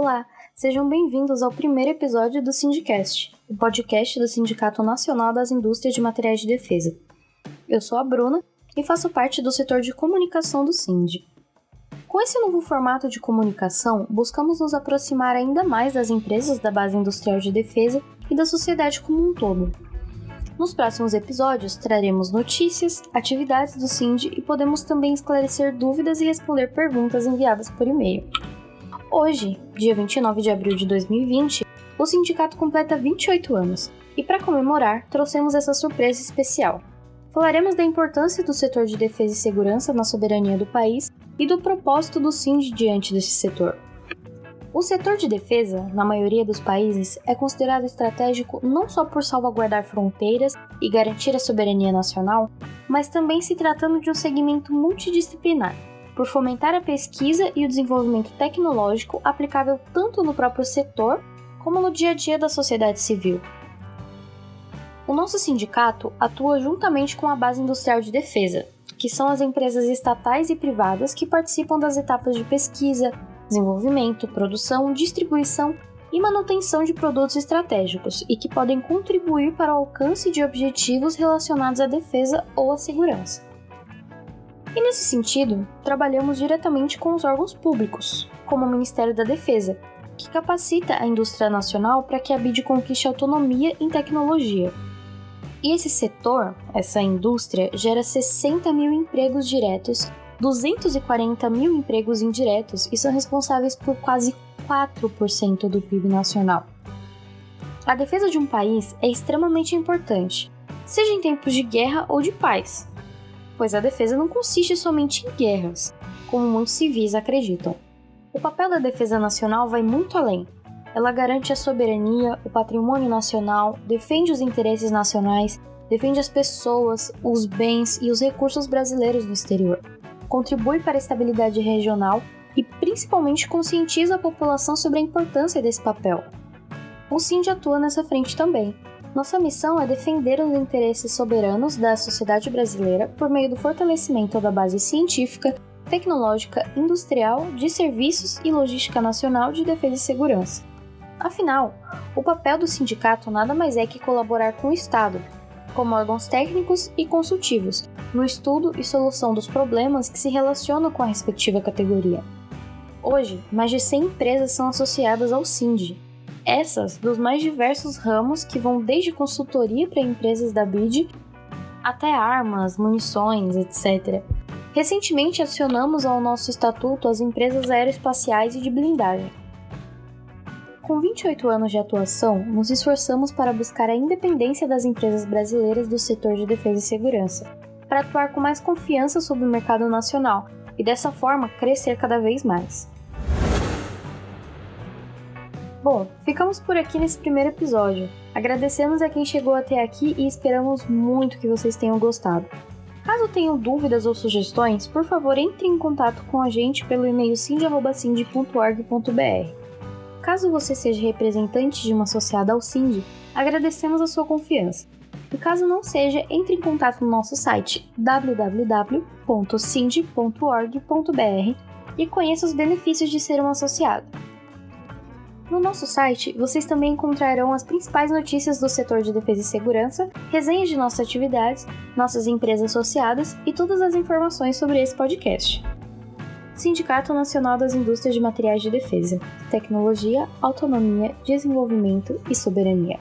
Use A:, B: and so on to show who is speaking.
A: Olá, sejam bem-vindos ao primeiro episódio do Sindicast, o podcast do Sindicato Nacional das Indústrias de Materiais de Defesa. Eu sou a Bruna e faço parte do setor de comunicação do Sind. Com esse novo formato de comunicação, buscamos nos aproximar ainda mais das empresas da base industrial de defesa e da sociedade como um todo. Nos próximos episódios, traremos notícias, atividades do SIND e podemos também esclarecer dúvidas e responder perguntas enviadas por e-mail. Hoje, dia 29 de abril de 2020, o sindicato completa 28 anos e, para comemorar, trouxemos essa surpresa especial. Falaremos da importância do setor de defesa e segurança na soberania do país e do propósito do SIND diante desse setor. O setor de defesa, na maioria dos países, é considerado estratégico não só por salvaguardar fronteiras e garantir a soberania nacional, mas também se tratando de um segmento multidisciplinar, por fomentar a pesquisa e o desenvolvimento tecnológico aplicável tanto no próprio setor como no dia a dia da sociedade civil. O nosso sindicato atua juntamente com a Base Industrial de Defesa, que são as empresas estatais e privadas que participam das etapas de pesquisa, desenvolvimento, produção, distribuição e manutenção de produtos estratégicos e que podem contribuir para o alcance de objetivos relacionados à defesa ou à segurança. E nesse sentido, trabalhamos diretamente com os órgãos públicos, como o Ministério da Defesa, que capacita a indústria nacional para que a BID conquiste autonomia em tecnologia. E esse setor, essa indústria, gera 60 mil empregos diretos 240 mil empregos indiretos e são responsáveis por quase 4% do PIB nacional. A defesa de um país é extremamente importante, seja em tempos de guerra ou de paz, pois a defesa não consiste somente em guerras, como muitos civis acreditam. O papel da defesa nacional vai muito além. Ela garante a soberania, o patrimônio nacional, defende os interesses nacionais, defende as pessoas, os bens e os recursos brasileiros no exterior contribui para a estabilidade regional e principalmente conscientiza a população sobre a importância desse papel. O SIND atua nessa frente também. Nossa missão é defender os interesses soberanos da sociedade brasileira por meio do fortalecimento da base científica, tecnológica, industrial, de serviços e logística nacional de defesa e segurança. Afinal, o papel do sindicato nada mais é que colaborar com o Estado, como órgãos técnicos e consultivos, no estudo e solução dos problemas que se relacionam com a respectiva categoria. Hoje, mais de 100 empresas são associadas ao SIND. Essas dos mais diversos ramos que vão desde consultoria para empresas da BID até armas, munições, etc. Recentemente adicionamos ao nosso estatuto as empresas aeroespaciais e de blindagem. Com 28 anos de atuação, nos esforçamos para buscar a independência das empresas brasileiras do setor de defesa e segurança, para atuar com mais confiança sobre o mercado nacional e dessa forma crescer cada vez mais. Bom, ficamos por aqui nesse primeiro episódio. Agradecemos a quem chegou até aqui e esperamos muito que vocês tenham gostado. Caso tenham dúvidas ou sugestões, por favor entre em contato com a gente pelo e-mail cindy.org.br. Caso você seja representante de uma associada ao SIND, agradecemos a sua confiança. E caso não seja, entre em contato no nosso site www.sind.org.br e conheça os benefícios de ser um associado. No nosso site, vocês também encontrarão as principais notícias do setor de defesa e segurança, resenhas de nossas atividades, nossas empresas associadas e todas as informações sobre esse podcast. Sindicato Nacional das Indústrias de Materiais de Defesa, Tecnologia, Autonomia, Desenvolvimento e Soberania.